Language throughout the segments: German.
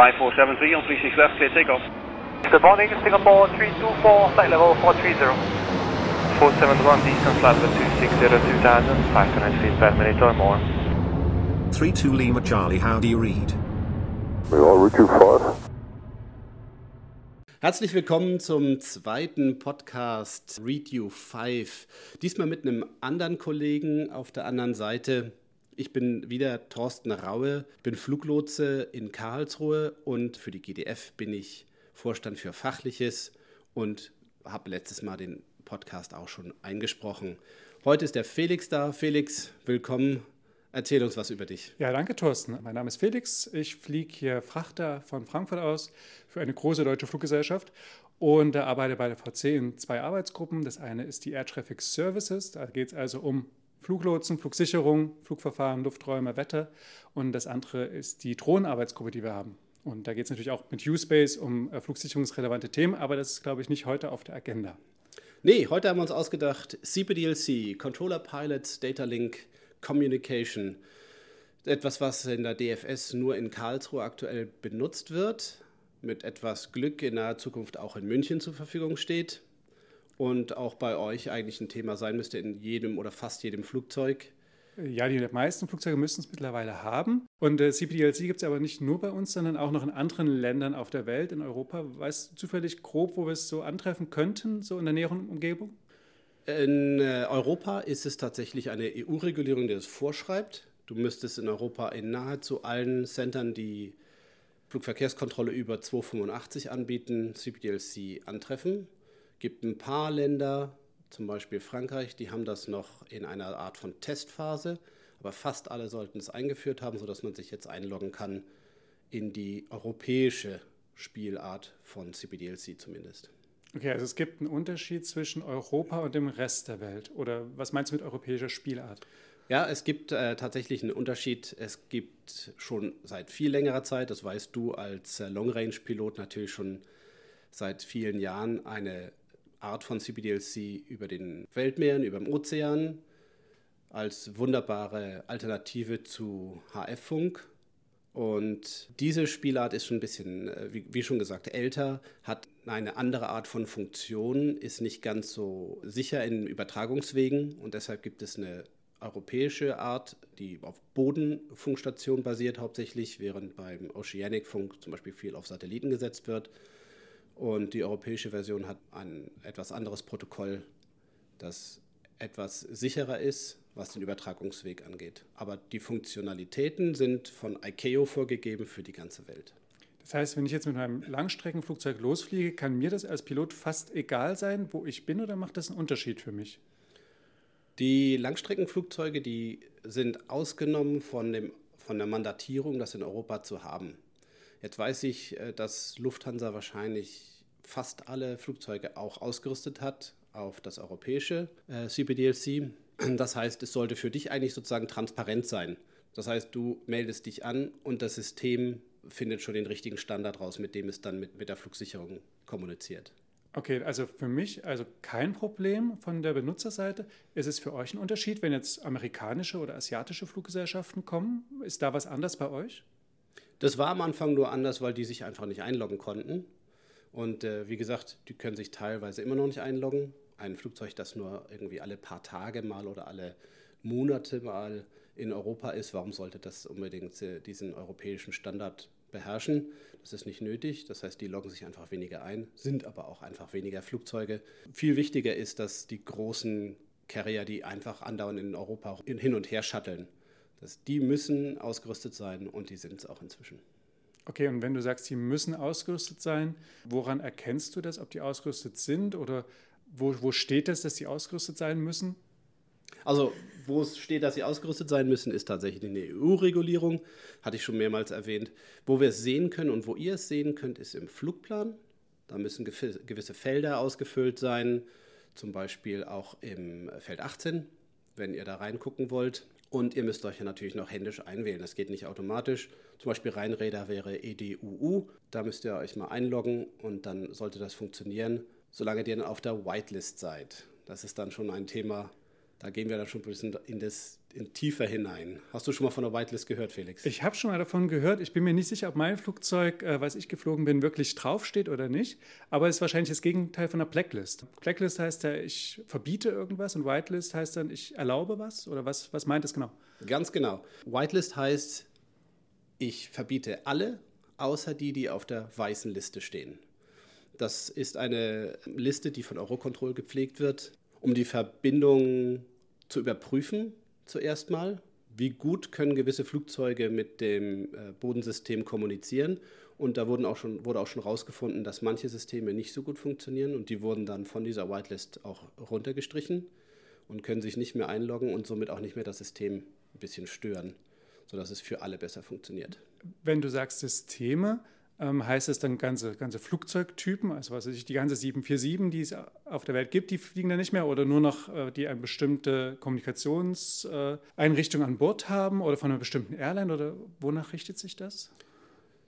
5473 on 36 left, clear takeoff. Good morning, Singapore 324, flight level 430. 471 distance level 260 2000, 500 feet per minute or more. 32 Lima Charlie, how do you read? We all reach you fast. Herzlich willkommen zum zweiten Podcast Read You 5. Diesmal mit einem anderen Kollegen auf der anderen Seite. Ich bin wieder Thorsten Raue, bin Fluglotse in Karlsruhe und für die GDF bin ich Vorstand für Fachliches und habe letztes Mal den Podcast auch schon eingesprochen. Heute ist der Felix da. Felix, willkommen. Erzähl uns was über dich. Ja, danke, Thorsten. Mein Name ist Felix. Ich fliege hier Frachter von Frankfurt aus für eine große deutsche Fluggesellschaft und arbeite bei der VC in zwei Arbeitsgruppen. Das eine ist die Air Traffic Services. Da geht es also um Fluglotsen, Flugsicherung, Flugverfahren, Lufträume, Wetter. Und das andere ist die Drohnenarbeitsgruppe, die wir haben. Und da geht es natürlich auch mit U-Space um äh, flugsicherungsrelevante Themen, aber das ist, glaube ich, nicht heute auf der Agenda. Nee, heute haben wir uns ausgedacht, CPDLC, Controller Pilots, Data Link, Communication. Etwas, was in der DFS nur in Karlsruhe aktuell benutzt wird, mit etwas Glück in naher Zukunft auch in München zur Verfügung steht und auch bei euch eigentlich ein Thema sein müsste in jedem oder fast jedem Flugzeug. Ja, die meisten Flugzeuge müssen es mittlerweile haben. Und äh, CPDLC gibt es aber nicht nur bei uns, sondern auch noch in anderen Ländern auf der Welt, in Europa. Weißt du zufällig grob, wo wir es so antreffen könnten, so in der näheren Umgebung? In äh, Europa ist es tatsächlich eine EU-Regulierung, die das vorschreibt. Du müsstest in Europa in nahezu allen Centern, die Flugverkehrskontrolle über 285 anbieten, CPDLC antreffen gibt ein paar Länder, zum Beispiel Frankreich, die haben das noch in einer Art von Testphase, aber fast alle sollten es eingeführt haben, sodass man sich jetzt einloggen kann in die europäische Spielart von CPDLC zumindest. Okay, also es gibt einen Unterschied zwischen Europa und dem Rest der Welt. Oder was meinst du mit europäischer Spielart? Ja, es gibt äh, tatsächlich einen Unterschied. Es gibt schon seit viel längerer Zeit, das weißt du als äh, Long-Range-Pilot natürlich schon seit vielen Jahren, eine Art von CPDLC über den Weltmeeren, über dem Ozean, als wunderbare Alternative zu HF-Funk. Und diese Spielart ist schon ein bisschen, äh, wie, schon gesagt, älter, hat eine andere Art von Funktion, ist nicht ganz so sicher in Übertragungswegen und deshalb gibt es eine europäische Art, die auf Bodenfunkstationen basiert hauptsächlich, während beim Oceanic-Funk zum Beispiel viel auf Satelliten gesetzt wird. Und die europäische Version hat ein etwas anderes Protokoll, das etwas sicherer ist, was den Übertragungsweg angeht. Aber die Funktionalitäten sind von ICAO vorgegeben für die ganze Welt. Das heißt, wenn ich jetzt mit meinem Langstreckenflugzeug losfliege, kann mir das als Pilot fast egal sein, wo ich bin, oder macht das einen Unterschied für mich? Die Langstreckenflugzeuge, die sind ausgenommen von, dem, von der Mandatierung, das in Europa zu haben. Jetzt weiß ich, äh, dass Lufthansa wahrscheinlich fast alle Flugzeuge auch ausgerüstet hat auf das europäische äh, CPDLC. Das heißt, es sollte für dich eigentlich sozusagen transparent sein. Das heißt, du meldest dich an und das System findet schon den richtigen Standard raus, mit dem es dann mit, mit der Flugsicherung kommuniziert. Okay, also für mich also kein Problem von der Benutzerseite. Ist es für euch ein Unterschied, wenn jetzt amerikanische oder asiatische Fluggesellschaften kommen? Ist da was anders bei euch? Das war am Anfang nur anders, weil die sich einfach nicht einloggen konnten. Und äh, wie gesagt, die können sich teilweise immer noch nicht einloggen. Ein Flugzeug, das nur irgendwie alle paar Tage mal oder alle Monate mal in Europa ist, warum sollte das unbedingt äh, diesen europäischen Standard beherrschen? Das ist nicht nötig. Das heißt, die loggen sich einfach weniger ein, sind aber auch einfach weniger Flugzeuge. Viel wichtiger ist, dass die großen Carrier, die einfach andauernd in Europa hin und her shutteln, dass die müssen ausgerüstet sein und die sind es auch inzwischen. Okay, und wenn du sagst, sie müssen ausgerüstet sein, woran erkennst du das, ob die ausgerüstet sind oder wo, wo steht es, dass sie ausgerüstet sein müssen? Also, wo es steht, dass sie ausgerüstet sein müssen, ist tatsächlich eine EU-Regulierung, hatte ich schon mehrmals erwähnt. Wo wir es sehen können und wo ihr es sehen könnt, ist im Flugplan. Da müssen gewisse Felder ausgefüllt sein, zum Beispiel auch im Feld 18, wenn ihr da reingucken wollt. Und ihr müsst euch ja natürlich noch händisch einwählen. Das geht nicht automatisch. Zum Beispiel Rheinräder wäre EDUU. Da müsst ihr euch mal einloggen und dann sollte das funktionieren, solange ihr dann auf der Whitelist seid. Das ist dann schon ein Thema, da gehen wir dann schon ein bisschen in das in tiefer hinein. Hast du schon mal von der Whitelist gehört, Felix? Ich habe schon mal davon gehört. Ich bin mir nicht sicher, ob mein Flugzeug, äh, was ich geflogen bin, wirklich draufsteht oder nicht. Aber es ist wahrscheinlich das Gegenteil von einer Blacklist. Blacklist heißt ja, ich verbiete irgendwas und Whitelist heißt dann, ich erlaube was? Oder was, was meint es genau? Ganz genau. Whitelist heißt, ich verbiete alle, außer die, die auf der weißen Liste stehen. Das ist eine Liste, die von Eurocontrol gepflegt wird, um die Verbindung zu überprüfen zuerst mal. Wie gut können gewisse Flugzeuge mit dem äh, Bodensystem kommunizieren? Und da wurden auch schon, wurde auch schon herausgefunden, dass manche Systeme nicht so gut funktionieren und die wurden dann von dieser Whitelist auch runtergestrichen und können sich nicht mehr einloggen und somit auch nicht mehr das System ein bisschen stören, sodass es für alle besser funktioniert. Wenn du sagst Systeme, ähm, heißt es dann ganze, ganze Flugzeugtypen, also was weiß ich, die ganze 747, die es auf der Welt gibt, die fliegen dann nicht mehr oder nur noch, äh, die eine bestimmte Kommunikationseinrichtung an Bord haben oder von einer bestimmten Airline oder wonach richtet sich das?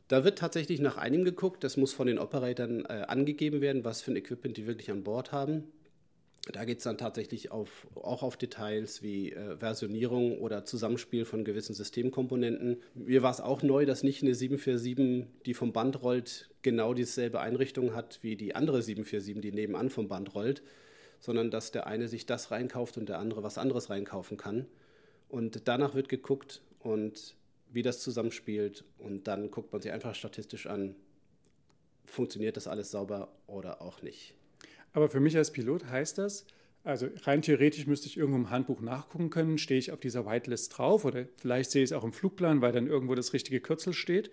Da wird tatsächlich nach einem geguckt, das muss von den Operatoren äh, angegeben werden, was für ein Equipment die wirklich an Bord haben. Da geht es dann tatsächlich auf, auch auf Details wie äh, Versionierung oder Zusammenspiel von gewissen Systemkomponenten. Mir war es auch neu, dass nicht eine 747, die vom Band rollt, genau dieselbe Einrichtung hat wie die andere 747, die nebenan vom Band rollt, sondern dass der eine sich das reinkauft und der andere was anderes reinkaufen kann. Und danach wird geguckt und wie das zusammenspielt und dann guckt man sich einfach statistisch an, funktioniert das alles sauber oder auch nicht. Aber für mich als Pilot heißt das, also rein theoretisch müsste ich irgendwo im Handbuch nachgucken können, stehe ich auf dieser Whitelist drauf oder vielleicht sehe ich es auch im Flugplan, weil dann irgendwo das richtige Kürzel steht.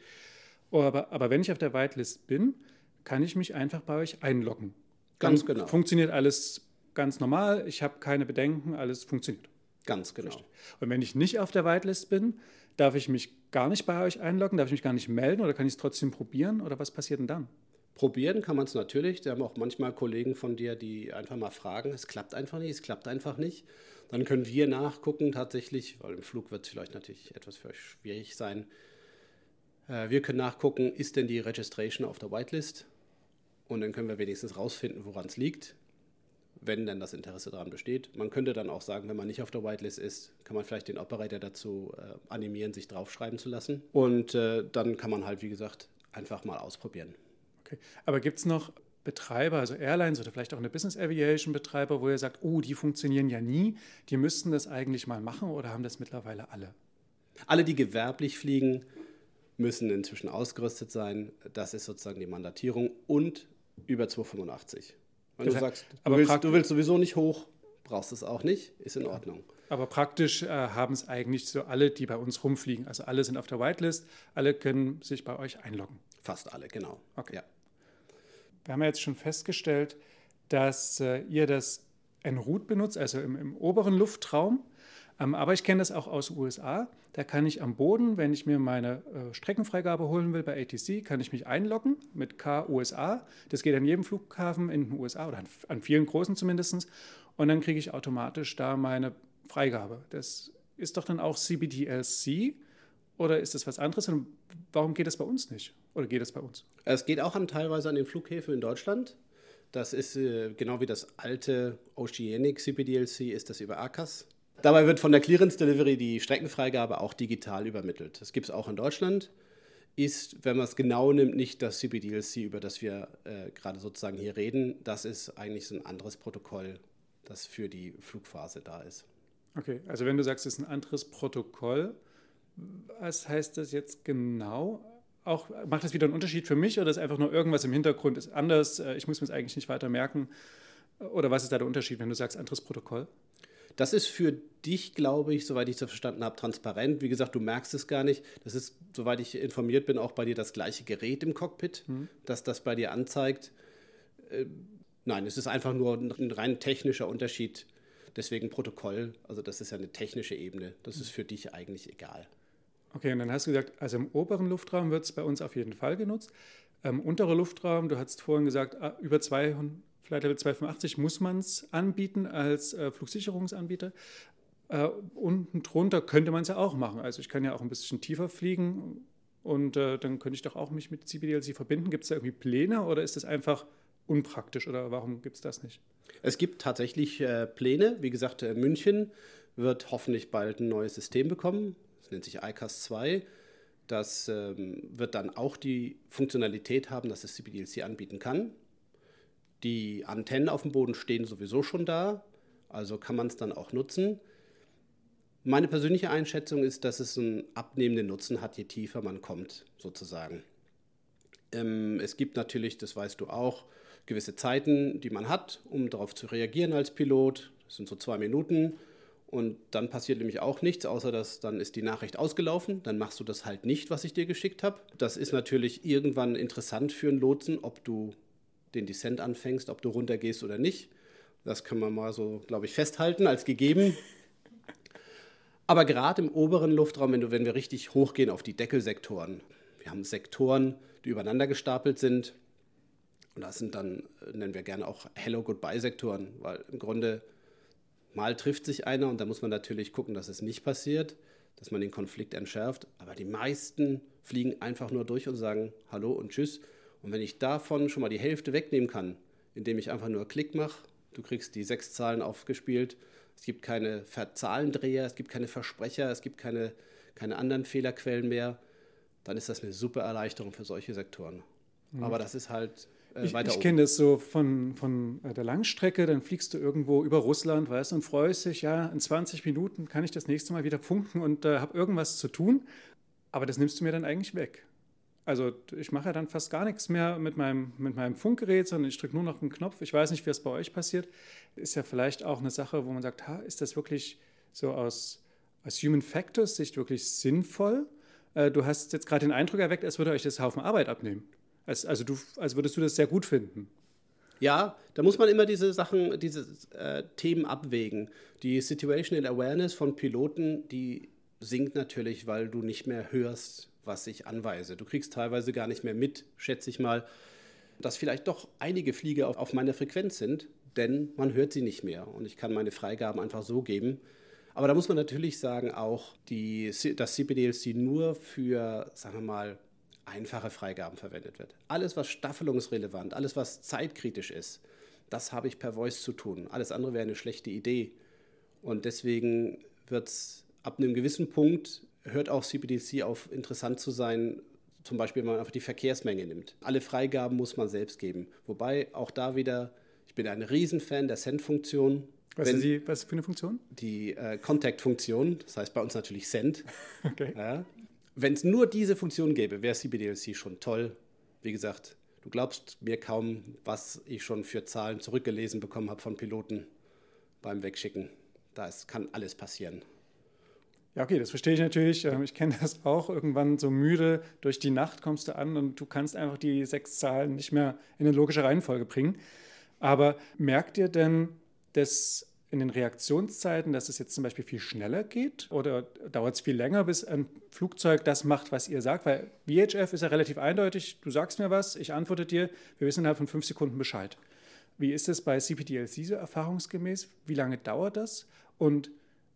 Aber, aber wenn ich auf der Whitelist bin, kann ich mich einfach bei euch einloggen. Ganz dann genau. Funktioniert alles ganz normal, ich habe keine Bedenken, alles funktioniert. Ganz genau. Und wenn ich nicht auf der Whitelist bin, darf ich mich gar nicht bei euch einloggen, darf ich mich gar nicht melden oder kann ich es trotzdem probieren oder was passiert denn dann? Probieren kann man es natürlich. Da haben auch manchmal Kollegen von dir, die einfach mal fragen, es klappt einfach nicht, es klappt einfach nicht. Dann können wir nachgucken tatsächlich, weil im Flug wird es vielleicht natürlich etwas für euch schwierig sein. Äh, wir können nachgucken, ist denn die Registration auf der Whitelist? Und dann können wir wenigstens rausfinden, woran es liegt, wenn denn das Interesse daran besteht. Man könnte dann auch sagen, wenn man nicht auf der Whitelist ist, kann man vielleicht den Operator dazu äh, animieren, sich draufschreiben zu lassen. Und äh, dann kann man halt, wie gesagt, einfach mal ausprobieren. Okay. Aber gibt es noch Betreiber, also Airlines oder vielleicht auch eine Business Aviation Betreiber, wo ihr sagt, oh, die funktionieren ja nie, die müssten das eigentlich mal machen oder haben das mittlerweile alle? Alle, die gewerblich fliegen, müssen inzwischen ausgerüstet sein. Das ist sozusagen die Mandatierung und über 285. Wenn Das du heißt- sagst, du aber willst, du willst sowieso nicht hoch, brauchst es auch nicht, ist in Ordnung. Aber praktisch äh, haben es eigentlich so alle, die bei uns rumfliegen. Also alle sind auf der Whitelist, alle können sich bei euch einloggen. Fast alle, genau. Okay. Ja. Wir haben ja jetzt schon festgestellt, dass äh, ihr das en route benutzt, also im, im oberen Luftraum. Ähm, aber ich kenne das auch aus USA. Da kann ich am Boden, wenn ich mir meine äh, Streckenfreigabe holen will bei ATC, kann ich mich einloggen mit K USA. Das geht an jedem Flughafen in den USA oder an vielen großen zumindest. Und dann kriege ich automatisch da meine Freigabe. Das ist doch dann auch CBDLC oder ist das was anderes? Und warum geht das bei uns nicht? Oder geht es bei uns? Es geht auch an, teilweise an den Flughäfen in Deutschland. Das ist äh, genau wie das alte Oceanic CPDLC, ist das über ACAS. Dabei wird von der Clearance Delivery die Streckenfreigabe auch digital übermittelt. Das gibt es auch in Deutschland. Ist, wenn man es genau nimmt, nicht das CPDLC, über das wir äh, gerade sozusagen hier reden. Das ist eigentlich so ein anderes Protokoll, das für die Flugphase da ist. Okay, also wenn du sagst, es ist ein anderes Protokoll, was heißt das jetzt genau? Auch, macht das wieder einen Unterschied für mich oder ist einfach nur irgendwas im Hintergrund ist anders? äh, Ich muss mir es eigentlich nicht weiter merken. Oder was ist da der Unterschied, wenn du sagst, anderes Protokoll? Das ist für dich, glaube ich, soweit ich das verstanden habe, transparent. Wie gesagt, du merkst es gar nicht. Das ist, soweit ich informiert bin, auch bei dir das gleiche Gerät im Cockpit, das das bei dir anzeigt. Äh, nein, es ist einfach nur ein rein technischer Unterschied. Deswegen Protokoll. Also das ist ja eine technische Ebene. Das ist für dich eigentlich egal. Okay, und dann hast du gesagt, also im oberen Luftraum wird es bei uns auf jeden Fall genutzt. Ähm, unterer Luftraum, du hast vorhin gesagt, ah, über 200, Flight Level 285 muss man es anbieten als äh, Flugsicherungsanbieter. Äh, unten drunter könnte man es ja auch machen. Also ich kann ja auch ein bisschen tiefer fliegen und äh, dann könnte ich doch auch mich mit CBDLC verbinden. Gibt es da irgendwie Pläne oder ist das einfach unpraktisch oder warum gibt es das nicht? Es gibt tatsächlich äh, Pläne. Wie gesagt, äh, München wird hoffentlich bald ein neues System bekommen. Nennt sich ICAS 2. Das ähm, wird dann auch die Funktionalität haben, dass es CBDLC anbieten kann. Die Antennen auf dem Boden stehen sowieso schon da, also kann man es dann auch nutzen. Meine persönliche Einschätzung ist, dass es einen abnehmenden Nutzen hat, je tiefer man kommt, sozusagen. Ähm, es gibt natürlich, das weißt du auch, gewisse Zeiten, die man hat, um darauf zu reagieren als Pilot. Das sind so zwei Minuten. Und dann passiert nämlich auch nichts, außer dass dann ist die Nachricht ausgelaufen. Dann machst du das halt nicht, was ich dir geschickt habe. Das ist natürlich irgendwann interessant für einen Lotsen, ob du den Descent anfängst, ob du runtergehst oder nicht. Das können wir mal so, glaube ich, festhalten als gegeben. Aber gerade im oberen Luftraum, wenn, du, wenn wir richtig hochgehen auf die Deckelsektoren, wir haben Sektoren, die übereinander gestapelt sind. Und das sind dann, nennen wir gerne auch Hello-Goodbye-Sektoren, weil im Grunde mal trifft sich einer und da muss man natürlich gucken, dass es nicht passiert, dass man den Konflikt entschärft. Aber die meisten fliegen einfach nur durch und sagen Hallo und Tschüss. Und wenn ich davon schon mal die Hälfte wegnehmen kann, indem ich einfach nur Klick mache, du kriegst die sechs Zahlen aufgespielt, es gibt keine Zahlendreher, es gibt keine Versprecher, es gibt keine, keine anderen Fehlerquellen mehr, dann ist das eine super Erleichterung für solche Sektoren. Mhm. Aber das ist halt äh, ich, ich kenne das so von, von äh, der Langstrecke, dann fliegst du irgendwo über Russland, weißt und freust dich, ja, in 20 Minuten kann ich das nächste Mal wieder funken und äh, habe irgendwas zu tun. Aber das nimmst du mir dann eigentlich weg. Also ich mache ja dann fast gar nichts mehr mit meinem, mit meinem Funkgerät, sondern ich drücke nur noch einen Knopf. Ich weiß nicht, wie es bei euch passiert. Ist ja vielleicht auch eine Sache, wo man sagt, ha, ist das wirklich so aus, aus Human Factors Sicht wirklich sinnvoll? Äh, du hast jetzt gerade den Eindruck erweckt, als würde euch das Haufen Arbeit abnehmen. Als, also du, als würdest du das sehr gut finden. Ja, da muss man immer diese Sachen, diese äh, Themen abwägen. Die Situational Awareness von Piloten, die sinkt natürlich, weil du nicht mehr hörst, was ich anweise. Du kriegst teilweise gar nicht mehr mit, schätze ich mal, dass vielleicht doch einige Flieger auf, auf meiner Frequenz sind, denn man hört sie nicht mehr und ich kann meine Freigaben einfach so geben. Aber da muss man natürlich sagen, auch die, dass CPDLC nur für, sagen wir mal, einfache Freigaben verwendet wird. Alles, was staffelungsrelevant, alles, was zeitkritisch ist, das habe ich per Voice zu tun. Alles andere wäre eine schlechte Idee. Und deswegen wird es ab einem gewissen Punkt, hört auch CPDC auf interessant zu sein, zum Beispiel, wenn man einfach die Verkehrsmenge nimmt. Alle Freigaben muss man selbst geben. Wobei auch da wieder, ich bin ein Riesenfan der Send-Funktion. Was, ist die, was für eine Funktion? Die äh, Contact-Funktion, das heißt bei uns natürlich Send. Okay. Ja, wenn es nur diese Funktion gäbe, wäre CBDLC schon toll. Wie gesagt, du glaubst mir kaum, was ich schon für Zahlen zurückgelesen bekommen habe von Piloten beim Wegschicken. Da kann alles passieren. Ja, okay, das verstehe ich natürlich. Ähm, ich kenne das auch. Irgendwann so müde durch die Nacht kommst du an und du kannst einfach die sechs Zahlen nicht mehr in eine logische Reihenfolge bringen. Aber merkt ihr denn, dass in den Reaktionszeiten, dass es jetzt zum Beispiel viel schneller geht oder dauert es viel länger, bis ein Flugzeug das macht, was ihr sagt? Weil VHF ist ja relativ eindeutig, du sagst mir was, ich antworte dir, wir wissen innerhalb von fünf Sekunden Bescheid. Wie ist es bei CPDLC so erfahrungsgemäß? Wie lange dauert das? Und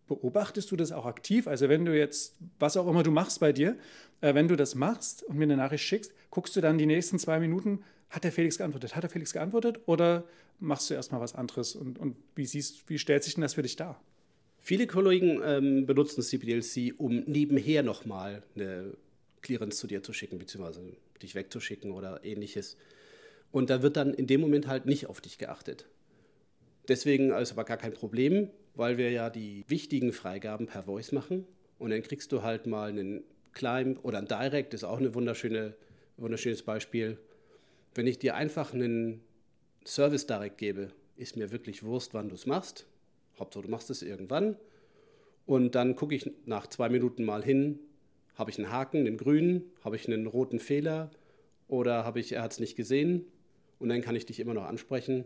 beobachtest du das auch aktiv? Also wenn du jetzt, was auch immer du machst bei dir, äh, wenn du das machst und mir eine Nachricht schickst, guckst du dann die nächsten zwei Minuten, hat der Felix geantwortet? Hat der Felix geantwortet? Oder machst du erstmal was anderes? Und, und wie, siehst, wie stellt sich denn das für dich dar? Viele Kollegen ähm, benutzen CPDLC, um nebenher nochmal eine Clearance zu dir zu schicken, beziehungsweise dich wegzuschicken oder ähnliches. Und da wird dann in dem Moment halt nicht auf dich geachtet. Deswegen ist aber gar kein Problem, weil wir ja die wichtigen Freigaben per Voice machen. Und dann kriegst du halt mal einen Climb oder ein Direct, ist auch ein wunderschöne, wunderschönes Beispiel. Wenn ich dir einfach einen Service Direct gebe, ist mir wirklich Wurst, wann du es machst. Hauptsache, du machst es irgendwann. Und dann gucke ich nach zwei Minuten mal hin, habe ich einen Haken, einen grünen, habe ich einen roten Fehler oder habe ich, er hat es nicht gesehen und dann kann ich dich immer noch ansprechen.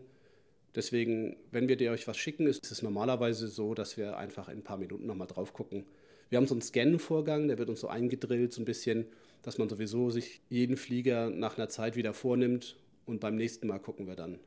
Deswegen, wenn wir dir euch was schicken, ist es normalerweise so, dass wir einfach in ein paar Minuten nochmal drauf gucken. Wir haben so einen Scan-Vorgang, der wird uns so eingedrillt, so ein bisschen, dass man sowieso sich jeden Flieger nach einer Zeit wieder vornimmt und beim nächsten Mal gucken wir dann.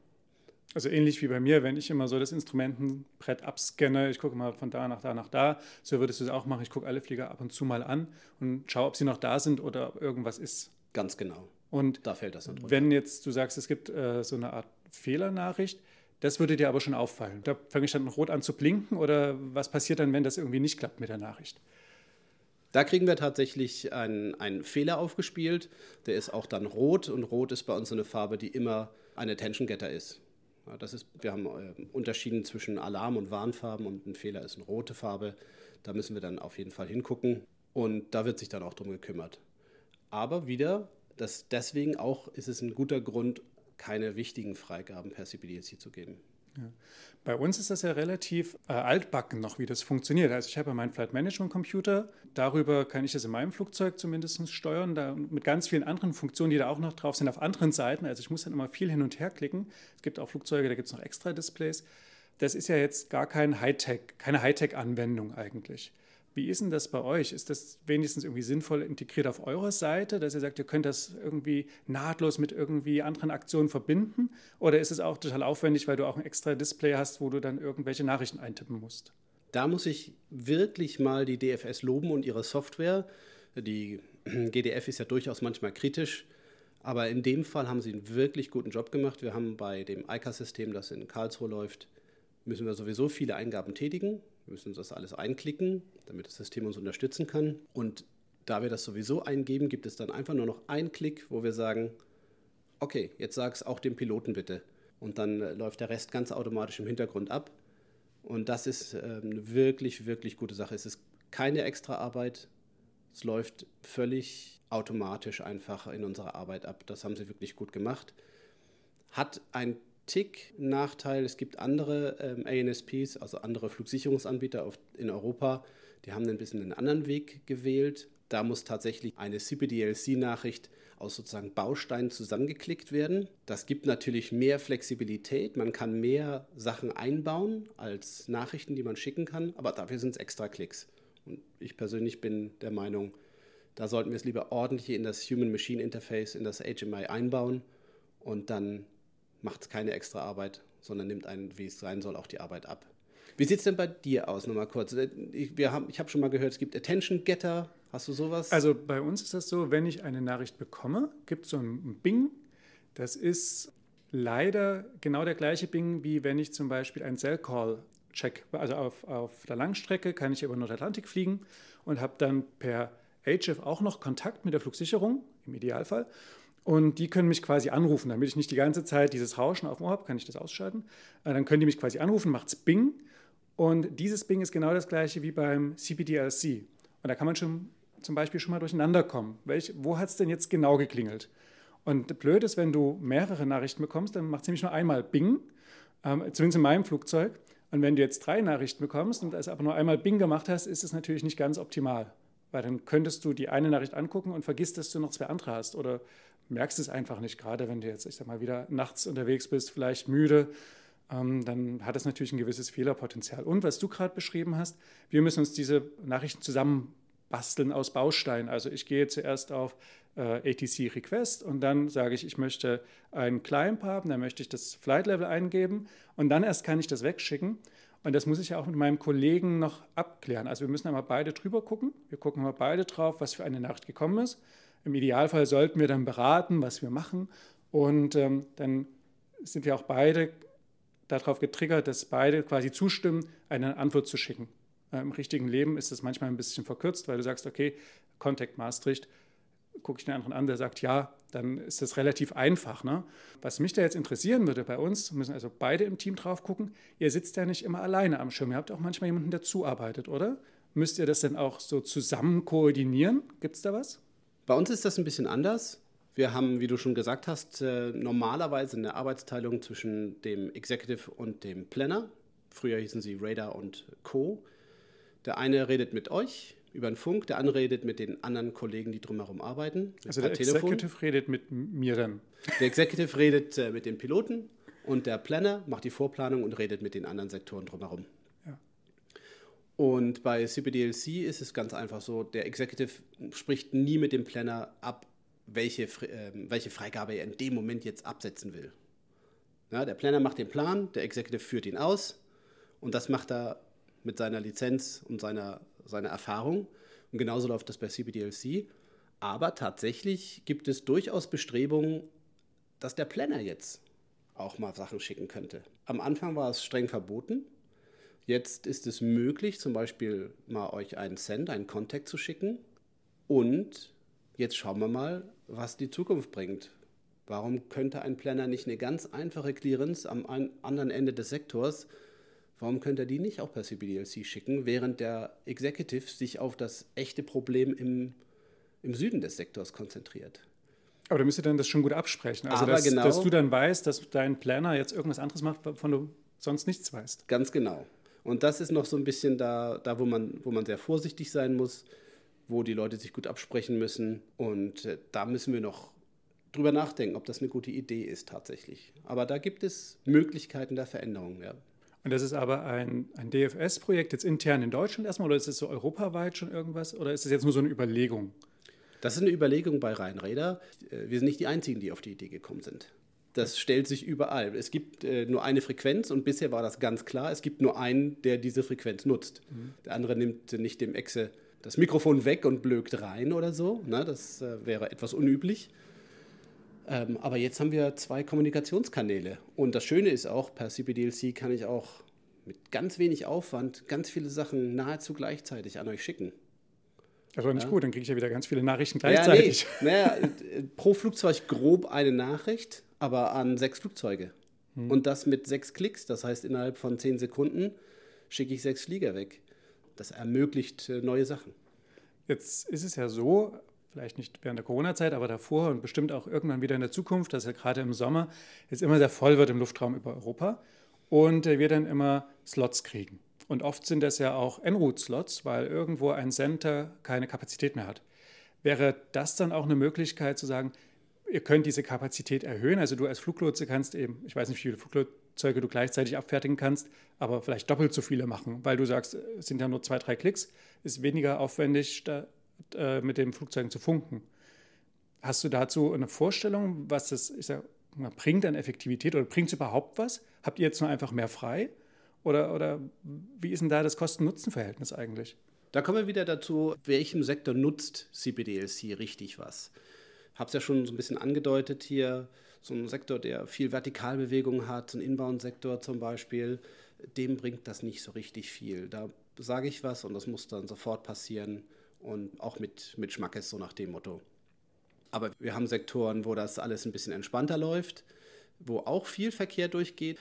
Also ähnlich wie bei mir, wenn ich immer so das Instrumentenbrett abscanne, ich gucke mal von da nach da nach da, so würdest du es auch machen. Ich gucke alle Flieger ab und zu mal an und schaue, ob sie noch da sind oder ob irgendwas ist. Ganz genau. Und da fällt das dann drunter. Wenn jetzt du sagst, es gibt äh, so eine Art Fehlernachricht, Das würde dir aber schon auffallen. Da fange ich dann rot an zu blinken oder was passiert dann, wenn das irgendwie nicht klappt mit der Nachricht? Da kriegen wir tatsächlich einen, einen Fehler aufgespielt. Der ist auch dann rot und rot ist bei uns eine Farbe, die immer ein Attention Getter ist. Ja, das ist wir haben äh, unterschieden zwischen Alarm- und Warnfarben und ein Fehler ist eine rote Farbe. Da müssen wir dann auf jeden Fall hingucken und da wird sich dann auch drum gekümmert. Aber wieder, das, deswegen auch ist es ein guter Grund, keine wichtigen Freigaben per CPDLC zu geben. Ja. Bei uns ist das ja relativ äh, altbacken noch, wie das funktioniert. Also ich habe ja meinen Flight Management Computer, darüber kann ich das in meinem Flugzeug zumindest steuern, da, mit ganz vielen anderen Funktionen, die da auch noch drauf sind auf anderen Seiten. Also ich muss dann immer viel hin und her klicken. Es gibt auch Flugzeuge, da gibt es noch extra Displays. Das ist ja jetzt gar kein Hightech, keine Hightech-Anwendung eigentlich. Wie ist denn das bei euch? Ist das wenigstens irgendwie sinnvoll integriert auf eurer Seite, dass ihr sagt, ihr könnt das irgendwie nahtlos mit irgendwie anderen Aktionen verbinden? Oder ist es auch total aufwendig, weil du auch ein extra Display hast, wo du dann irgendwelche Nachrichten eintippen musst? Da muss ich wirklich mal die DFS loben und ihre Software. Die GDF ist ja durchaus manchmal kritisch, aber in dem Fall haben sie einen wirklich guten Job gemacht. Wir haben bei dem ICA-System, das in Karlsruhe läuft, müssen wir sowieso viele Eingaben tätigen. Wir müssen uns das alles einklicken, damit das System uns unterstützen kann. Und da wir das sowieso eingeben, gibt es dann einfach nur noch einen Klick, wo wir sagen, okay, jetzt sag es auch dem Piloten bitte. Und dann äh, läuft der Rest ganz automatisch im Hintergrund ab. Und das ist ähm, eine wirklich, wirklich gute Sache. Es ist keine extra Arbeit. Es läuft völlig automatisch einfach in unserer Arbeit ab. Das haben sie wirklich gut gemacht. Hat ein Nachteil. Es gibt andere ähm, ANSPs, also andere Flugsicherungsanbieter auf, in Europa, die haben ein bisschen einen anderen Weg gewählt. Da muss tatsächlich eine CPDLC-Nachricht aus sozusagen Bausteinen zusammengeklickt werden. Das gibt natürlich mehr Flexibilität. Man kann mehr Sachen einbauen als Nachrichten, die man schicken kann, aber dafür sind es extra Klicks. Und ich persönlich bin der Meinung, da sollten wir es lieber ordentlich in das Human-Machine Interface, in das HMI einbauen und dann macht keine extra Arbeit, sondern nimmt einen, wie es sein soll, auch die Arbeit ab. Wie sieht es denn bei dir aus? Nochmal kurz. Ich, ich habe schon mal gehört, es gibt Attention Getter. Hast du sowas? Also bei uns ist das so, wenn ich eine Nachricht bekomme, gibt es so ein Bing. Das ist leider genau der gleiche Bing, wie wenn ich zum Beispiel einen Cell Call check. Also auf, auf der Langstrecke kann ich über Nordatlantik fliegen und habe dann per HF auch noch Kontakt mit der Flugsicherung, im Idealfall. Und die können mich quasi anrufen, damit ich nicht die ganze Zeit dieses Rauschen auf dem Ohr habe, kann ich das ausschalten. Äh, dann können die mich quasi anrufen, macht es Bing. Und dieses Bing ist genau das gleiche wie beim CPDLC. Und da kann man schon zum Beispiel schon mal durcheinander kommen. Welch, wo hat es denn jetzt genau geklingelt? Und blöd ist, wenn du mehrere Nachrichten bekommst, dann macht es nämlich nur einmal Bing, ähm, zumindest in meinem Flugzeug. Und wenn du jetzt drei Nachrichten bekommst und es aber nur einmal Bing gemacht hast, ist es natürlich nicht ganz optimal. Weil dann könntest du die eine Nachricht angucken und vergisst, dass du noch zwei andere hast. Oder merkst es einfach nicht, gerade wenn du jetzt, ich sag mal, wieder nachts unterwegs bist, vielleicht müde, ähm, dann hat es natürlich ein gewisses Fehlerpotenzial. Und was du gerade beschrieben hast, wir müssen uns diese Nachrichten zusammenbasteln aus Bausteinen. Also ich gehe zuerst auf äh, ATC Request und dann sage ich, ich möchte einen Climb haben, dann möchte ich das Flight Level eingeben und dann erst kann ich das wegschicken. Und das muss ich ja auch mit meinem Kollegen noch abklären. Also wir müssen einmal beide drüber gucken. Wir gucken mal beide drauf, was für eine Nachricht gekommen ist. Im Idealfall sollten wir dann beraten, was wir machen. Und ähm, dann sind wir auch beide darauf getriggert, dass beide quasi zustimmen, eine Antwort zu schicken. Äh, Im richtigen Leben ist das manchmal ein bisschen verkürzt, weil du sagst, okay, Contact Maastricht, gucke ich den anderen an, der sagt ja, dann ist das relativ einfach. Ne? Was mich da jetzt interessieren würde bei uns, müssen also beide im Team drauf gucken, ihr sitzt ja nicht immer alleine am Schirm, ihr habt auch manchmal jemanden, der zuarbeitet, oder? Müsst ihr das denn auch so zusammen koordinieren? Gibt es da was? Bei uns ist das ein bisschen anders. Wir haben, wie du schon gesagt hast, äh, normalerweise eine Arbeitsteilung zwischen dem Executive und dem Planner. Früher hießen sie Radar und Co. Der eine redet mit euch über den Funk, der andere redet mit den anderen Kollegen, die drumherum arbeiten. Also der Telefon. Executive redet mit mir dann. Der Executive redet äh, mit den Piloten und der Planner macht die Vorplanung und redet mit den anderen Sektoren drumherum. Und bei CPDLC ist es ganz einfach so, der Executive spricht nie mit dem Planner ab, welche, äh, welche Freigabe er in dem Moment jetzt absetzen will. Ja, der Planner macht den Plan, der Executive führt ihn aus und das macht er mit seiner Lizenz und seiner, seiner Erfahrung. Und genauso läuft das bei CPDLC. Aber tatsächlich gibt es durchaus Bestrebungen, dass der Planner jetzt auch mal Sachen schicken könnte. Am Anfang war es streng verboten. Jetzt ist es möglich, zum Beispiel mal euch einen Send, einen Contact zu schicken. Und jetzt schauen wir mal, was die Zukunft bringt. Warum könnte ein Planner nicht eine ganz einfache Clearance am anderen Ende des Sektors, warum könnte er die nicht auch per CBDLC schicken, während der Executive sich auf das echte Problem im, im Süden des Sektors konzentriert? Aber da müsst ihr dann das schon gut absprechen. Also, dass, genau, dass, du dann weißt, dass dein Planner jetzt irgendwas anderes macht, wovon du sonst nichts weißt. Ganz genau. Und das ist noch so ein bisschen da, da wo, man, wo man sehr vorsichtig sein muss, wo die Leute sich gut absprechen müssen. Und äh, da müssen wir noch drüber nachdenken, ob das eine gute Idee ist tatsächlich. Aber da gibt es Möglichkeiten der Veränderung. Ja. Und das ist aber ein, ein DFS-Projekt jetzt intern in Deutschland erstmal oder ist es so europaweit schon irgendwas oder ist es jetzt nur so eine Überlegung? Das ist eine Überlegung bei Rheinräder. Äh, wir sind nicht die Einzigen, die auf die Idee gekommen sind. Das stellt sich überall. Es gibt äh, nur eine Frequenz und bisher war das ganz klar. Es gibt nur einen, der diese Frequenz nutzt. Mhm. Der andere nimmt nicht dem Exe das Mikrofon weg und blökt rein oder so. Na, das äh, wäre etwas unüblich. Ähm, aber jetzt haben wir zwei Kommunikationskanäle. Und das Schöne ist auch, per CPDLC kann ich auch mit ganz wenig Aufwand ganz viele Sachen nahezu gleichzeitig an euch schicken. Das war nicht ja. gut, dann kriege ich ja wieder ganz viele Nachrichten gleichzeitig. Ja, nee. naja, pro Flugzeug grob eine Nachricht, aber an sechs Flugzeuge. Hm. Und das mit sechs Klicks, das heißt innerhalb von zehn Sekunden schicke ich sechs Flieger weg. Das ermöglicht äh, neue Sachen. Jetzt ist es ja so, vielleicht nicht während der Corona-Zeit, aber davor und bestimmt auch irgendwann wieder in der Zukunft, dass ja gerade im Sommer jetzt immer sehr voll wird im Luftraum über Europa und äh, wir dann immer Slots kriegen. Und oft sind das ja auch En-Route-Slots, weil irgendwo ein Center keine Kapazität mehr hat. Wäre das dann auch eine Möglichkeit zu sagen, ihr könnt diese Kapazität erhöhen? Also du als Fluglotse kannst eben, ich weiß nicht, wie viele Flugzeuge du gleichzeitig abfertigen kannst, aber vielleicht doppelt so viele machen, weil du sagst, es sind ja nur zwei, drei Klicks, ist weniger aufwendig, da, äh, mit den Flugzeugen zu funken. Hast du dazu eine Vorstellung, was das sag, bringt an Effektivität oder bringt es überhaupt was? Habt ihr jetzt nur einfach mehr frei? Oder, oder wie ist denn da das Kosten-Nutzen-Verhältnis eigentlich? Da kommen wir wieder dazu, welchem Sektor nutzt CPDLC richtig was? Habe es ja schon so ein bisschen angedeutet hier, so ein Sektor, der viel Vertikalbewegung hat, so ein Inbound-Sektor zum Beispiel, dem bringt das nicht so richtig viel. Da sage ich was und das muss dann sofort passieren und auch mit, mit Schmackes, so nach dem Motto. Aber wir haben Sektoren, wo das alles ein bisschen entspannter läuft, wo auch viel Verkehr durchgeht.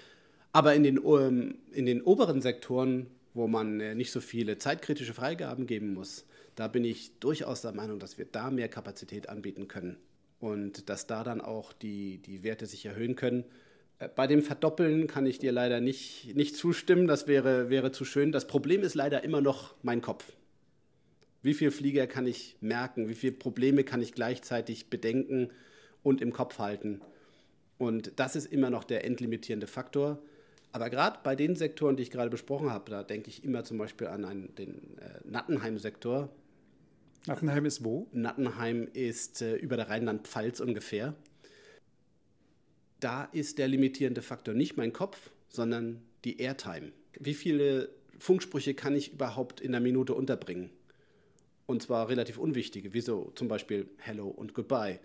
Aber in den, ähm, in den oberen Sektoren, wo man äh, nicht so viele zeitkritische Freigaben geben muss, da bin ich durchaus der Meinung, dass wir da mehr Kapazität anbieten können und dass da dann auch die, die Werte sich erhöhen können. Äh, bei dem Verdoppeln kann ich dir leider nicht, nicht zustimmen, das wäre, wäre zu schön. Das Problem ist leider immer noch mein Kopf. Wie viele Flieger kann ich merken? Wie viele Probleme kann ich gleichzeitig bedenken und im Kopf halten? Und das ist immer noch der entlimitierende Faktor. Aber gerade bei den Sektoren, die ich gerade besprochen habe, da denke ich immer zum Beispiel an einen, den äh, Nattenheim-Sektor. Nattenheim ist wo? Nattenheim ist äh, über der Rheinland-Pfalz ungefähr. Da ist der limitierende Faktor nicht mein Kopf, sondern die Airtime. Wie viele Funksprüche kann ich überhaupt in einer Minute unterbringen? Und zwar relativ unwichtige, wie so zum Beispiel Hello und Goodbye.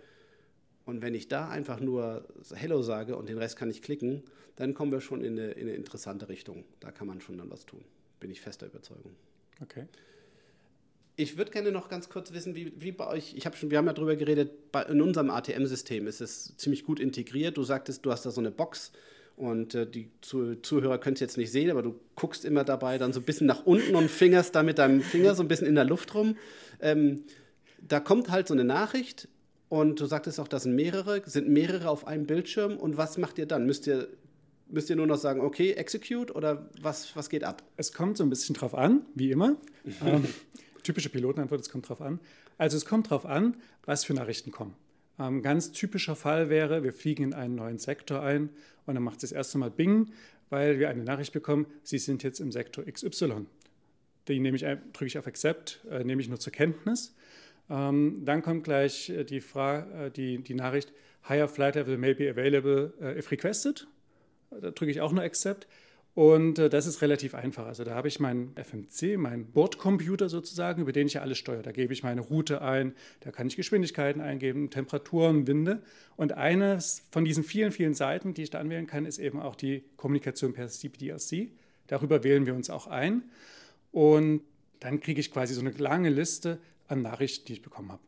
Und wenn ich da einfach nur Hello sage und den Rest kann ich klicken, dann kommen wir schon in eine, in eine interessante Richtung. Da kann man schon dann was tun. Bin ich fester Überzeugung. Okay. Ich würde gerne noch ganz kurz wissen, wie, wie bei euch, ich habe schon, wir haben ja darüber geredet, bei, in unserem ATM-System ist es ziemlich gut integriert. Du sagtest, du hast da so eine Box und äh, die Zu Zuhörer können es jetzt nicht sehen, aber du guckst immer dabei dann so ein bisschen nach unten und fingerst da mit deinem Finger so ein bisschen in der Luft rum. Ähm, da kommt halt so eine Nachricht und du sagtest auch, das sind mehrere, sind mehrere auf einem Bildschirm. Und was macht ihr dann? Müsst ihr, müsst ihr nur noch sagen, okay, execute oder was, was geht ab? Es kommt so ein bisschen drauf an, wie immer. ähm, typische Pilotenantwort, es kommt drauf an. Also es kommt drauf an, was für Nachrichten kommen. Ein ähm, ganz typischer Fall wäre, wir fliegen in einen neuen Sektor ein und dann macht es das erste Mal Bing, weil wir eine Nachricht bekommen, Sie sind jetzt im Sektor XY. Die nehme ich, drücke ich auf Accept, äh, nehme ich nur zur Kenntnis ähm, dann kommt gleich äh, die, Frage, äh, die, die Nachricht, Higher Flight Level may be available if requested. Da drücke ich auch nur Accept. Und äh, das ist relativ einfach. Also da habe ich meinen FMC, meinen Bordcomputer sozusagen, über den ich ja alles steuere. Da gebe ich meine Route ein, da kann ich Geschwindigkeiten eingeben, Temperaturen, Winde. Und eines von diesen vielen, vielen Seiten, die ich da anwählen kann, ist eben auch die Kommunikation per CPDRC. Darüber wählen wir uns auch ein. Und dann kriege ich quasi so eine lange Liste an Nachrichten, die ich bekommen habe.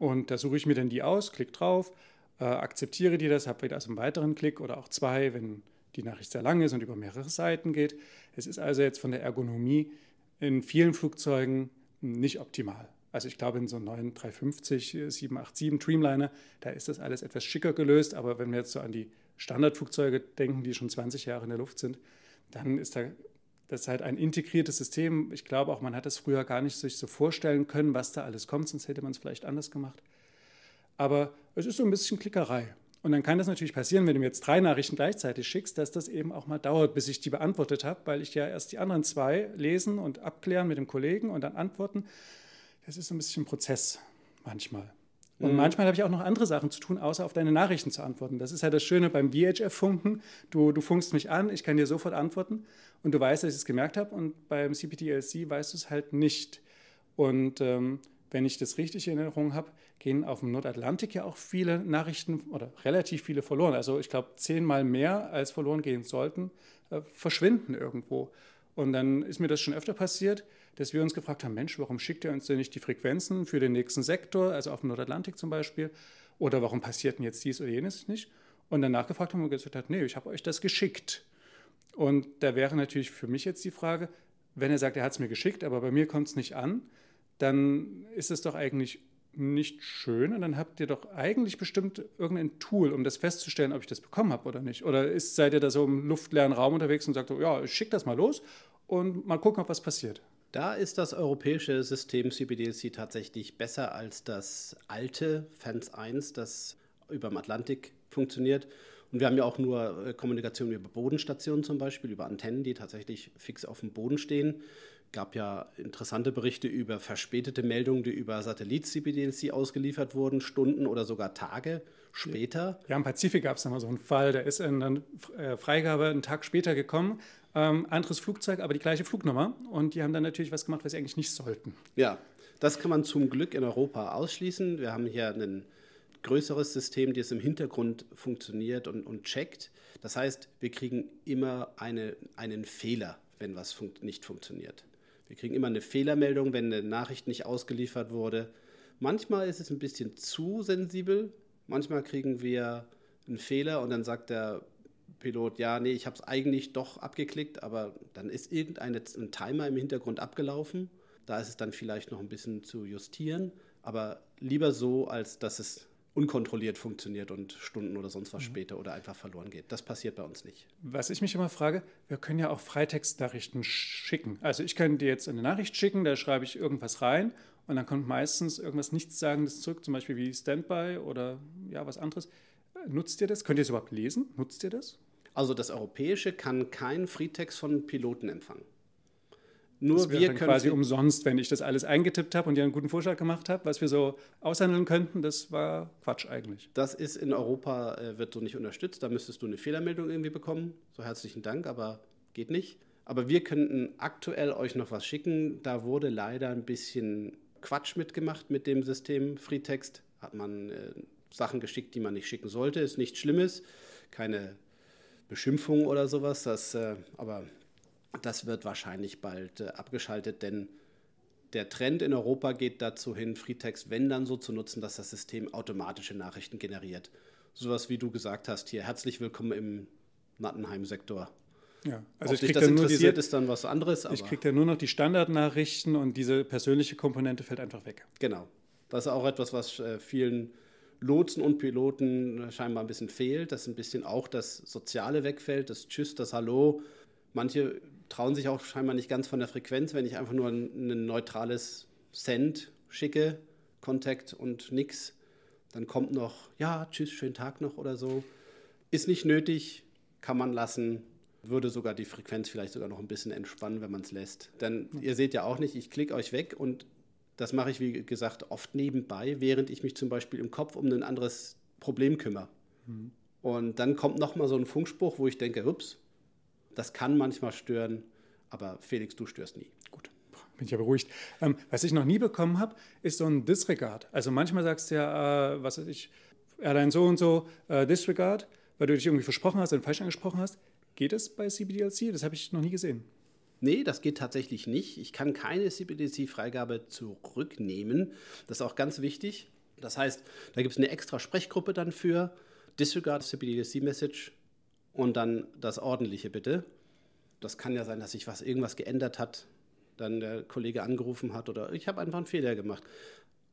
Und da suche ich mir dann die aus, klicke drauf, äh, akzeptiere die das, habe wieder also einen weiteren Klick oder auch zwei, wenn die Nachricht sehr lang ist und über mehrere Seiten geht. Es ist also jetzt von der Ergonomie in vielen Flugzeugen nicht optimal. Also ich glaube, in so einem neuen 350, 787 Dreamliner, da ist das alles etwas schicker gelöst. Aber wenn wir jetzt so an die Standardflugzeuge denken, die schon 20 Jahre in der Luft sind, dann ist da das ist halt ein integriertes System. Ich glaube auch, man hat es früher gar nicht sich so vorstellen können, was da alles kommt, sonst hätte man es vielleicht anders gemacht. Aber es ist so ein bisschen Klickerei. Und dann kann das natürlich passieren, wenn du mir jetzt drei Nachrichten gleichzeitig schickst, dass das eben auch mal dauert, bis ich die beantwortet habe, weil ich ja erst die anderen zwei lesen und abklären mit dem Kollegen und dann antworten. Das ist so ein bisschen ein Prozess manchmal. Und mhm. manchmal habe ich auch noch andere Sachen zu tun, außer auf deine Nachrichten zu antworten. Das ist ja das Schöne beim VHF-Funken. Du, du funkst mich an, ich kann dir sofort antworten und du weißt, dass ich es gemerkt habe. Und beim CPTLC weißt du es halt nicht. Und ähm, wenn ich das richtig in Erinnerung habe, gehen auf dem Nordatlantik ja auch viele Nachrichten oder relativ viele verloren. Also ich glaube, zehnmal mehr als verloren gehen sollten, äh, verschwinden irgendwo. Und dann ist mir das schon öfter passiert, dass wir uns gefragt haben, Mensch, warum schickt ihr uns denn nicht die Frequenzen für den nächsten Sektor, also auf dem Nordatlantik zum Beispiel, oder warum passiert denn jetzt dies oder jenes nicht? Und dann nachgefragt haben und gesagt hat, nee, ich habe euch das geschickt. Und da wäre natürlich für mich jetzt die Frage, wenn er sagt, er hat es mir geschickt, aber bei mir kommt es nicht an, dann ist es doch eigentlich nicht schön und dann habt ihr doch eigentlich bestimmt irgendein Tool, um das festzustellen, ob ich das bekommen habe oder nicht. Oder ist, seid ihr da so im luftleeren Raum unterwegs und sagt, ja, ich schick das mal los und mal gucken, ob was passiert. Da ist das europäische System CBDLC tatsächlich besser als das alte Fans 1, das über dem Atlantik funktioniert. Und wir haben ja auch nur äh, Kommunikation über Bodenstationen zum Beispiel, über Antennen, die tatsächlich fix auf dem Boden stehen gab ja interessante Berichte über verspätete Meldungen, die über Satellit-CPDLC ausgeliefert wurden, Stunden oder sogar Tage später. Ja, im Pazifik gab es mal so einen Fall, da ist eine äh, Freigabe einen Tag später gekommen, ähm, anderes Flugzeug, aber die gleiche Flugnummer und die haben dann natürlich was gemacht, was sie eigentlich nicht sollten. Ja, das kann man zum Glück in Europa ausschließen. Wir haben hier ein größeres System, das im Hintergrund funktioniert und, und checkt. Das heißt, wir kriegen immer eine, einen Fehler, wenn was fun nicht funktioniert. Wir kriegen immer eine Fehlermeldung, wenn eine Nachricht nicht ausgeliefert wurde. Manchmal ist es ein bisschen zu sensibel. Manchmal kriegen wir einen Fehler und dann sagt der Pilot, ja, nee, ich habe es eigentlich doch abgeklickt, aber dann ist irgendein Timer im Hintergrund abgelaufen. Da ist es dann vielleicht noch ein bisschen zu justieren, aber lieber so, als dass es unkontrolliert funktioniert und Stunden oder sonst was mhm. später oder einfach verloren geht. Das passiert bei uns nicht. Was ich mich immer frage, wir können ja auch Freitextnachrichten schicken. Also ich kann dir jetzt eine Nachricht schicken, da schreibe ich irgendwas rein und dann kommt meistens irgendwas Nichtssagendes zurück, zum Beispiel wie Standby oder ja, was anderes. Nutzt ihr das? Könnt ihr es überhaupt lesen? Nutzt ihr das? Also das Europäische kann keinen Freetext von Piloten empfangen. Nur das wir können quasi umsonst, wenn ich das alles eingetippt habe und dir einen guten Vorschlag gemacht habe, was wir so aushandeln könnten. Das war Quatsch eigentlich. Das ist in Europa äh, wird so nicht unterstützt. Da müsstest du eine Fehlermeldung irgendwie bekommen. So herzlichen Dank, aber geht nicht. Aber wir könnten aktuell euch noch was schicken. Da wurde leider ein bisschen Quatsch mitgemacht mit dem System Freetext. Hat man äh, Sachen geschickt, die man nicht schicken sollte. Ist nichts Schlimmes, keine Beschimpfung oder sowas. Das, äh, aber das wird wahrscheinlich bald äh, abgeschaltet, denn der Trend in Europa geht dazu hin, Freetext, wenn dann so zu nutzen, dass das System automatische Nachrichten generiert. Sowas wie du gesagt hast hier, herzlich willkommen im Nattenheim-Sektor. Ja, also Ob dich das interessiert, diese, ist dann was anderes. ich kriege ja nur noch die Standardnachrichten und diese persönliche Komponente fällt einfach weg. Genau. Das ist auch etwas, was äh, vielen Lotsen und Piloten scheinbar ein bisschen fehlt, dass ein bisschen auch das Soziale wegfällt, das Tschüss, das Hallo. Manche trauen sich auch scheinbar nicht ganz von der Frequenz, wenn ich einfach nur ein, ein neutrales Send schicke, Contact und nix. Dann kommt noch, ja, tschüss, schönen Tag noch oder so. Ist nicht nötig, kann man lassen. Würde sogar die Frequenz vielleicht sogar noch ein bisschen entspannen, wenn man es lässt. Denn ihr seht ja auch nicht, ich klicke euch weg und das mache ich, wie gesagt, oft nebenbei, während ich mich zum Beispiel im Kopf um ein anderes Problem kümmere. Mhm. Und dann kommt noch mal so ein Funkspruch, wo ich denke, ups, Das kann manchmal stören, aber Felix, du störst nie. Gut, bin ich ja beruhigt. Ähm, was ich noch nie bekommen habe, ist so ein Disregard. Also manchmal sagst du ja, äh, was weiß ich, Airline so und so, äh, Disregard, weil du dich irgendwie versprochen hast und falsch angesprochen hast. Geht das bei CBDLC? Das habe ich noch nie gesehen. Nee, das geht tatsächlich nicht. Ich kann keine CBDC-Freigabe zurücknehmen. Das ist auch ganz wichtig. Das heißt, da gibt es eine extra Sprechgruppe dann für Disregard CBDC-Message und dann das ordentliche bitte. Das kann ja sein, dass sich was irgendwas geändert hat, dann der Kollege angerufen hat oder ich habe einfach einen Fehler gemacht.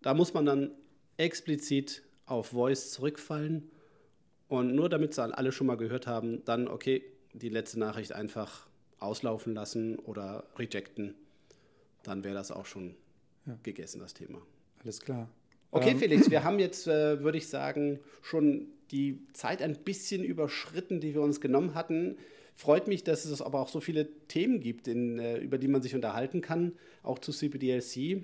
Da muss man dann explizit auf Voice zurückfallen und nur damit dann alle schon mal gehört haben, dann okay, die letzte Nachricht einfach auslaufen lassen oder rejecten. Dann wäre das auch schon ja. gegessen, das Thema. Alles klar. Okay, ähm. Felix, wir haben jetzt, äh, würde ich sagen, schon die Zeit ein bisschen überschritten, die wir uns genommen hatten. Freut mich, dass es aber auch so viele Themen gibt, in, äh, über die man sich unterhalten kann, auch zu CPDLC.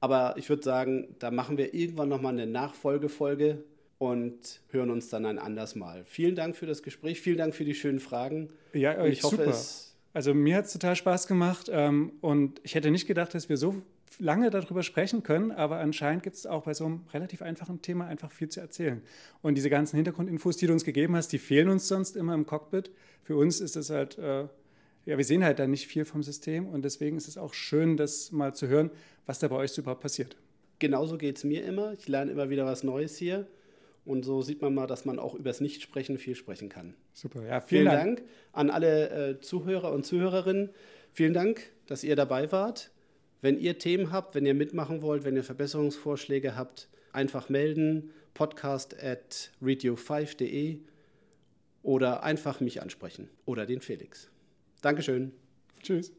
Aber ich würde sagen, da machen wir irgendwann nochmal eine Nachfolgefolge und hören uns dann ein anderes Mal. Vielen Dank für das Gespräch, vielen Dank für die schönen Fragen. Ja, ich hoffe, super. es. Also mir hat es total Spaß gemacht ähm, und ich hätte nicht gedacht, dass wir so lange darüber sprechen können, aber anscheinend gibt es auch bei so einem relativ einfachen Thema einfach viel zu erzählen. Und diese ganzen Hintergrundinfos, die du uns gegeben hast, die fehlen uns sonst immer im Cockpit. Für uns ist es halt, äh, ja, wir sehen halt da nicht viel vom System und deswegen ist es auch schön, das mal zu hören, was da bei euch so überhaupt passiert. Genauso geht es mir immer. Ich lerne immer wieder was Neues hier. Und so sieht man mal, dass man auch übers Nichtsprechen viel sprechen kann. Super, ja, vielen, vielen Dank. Dank. an alle äh, Zuhörer und Zuhörerinnen. Vielen Dank, dass ihr dabei wart. Wenn ihr Themen habt, wenn ihr mitmachen wollt, wenn ihr Verbesserungsvorschläge habt, einfach melden. Podcast at radio5.de oder einfach mich ansprechen oder den Felix. Dankeschön. Tschüss.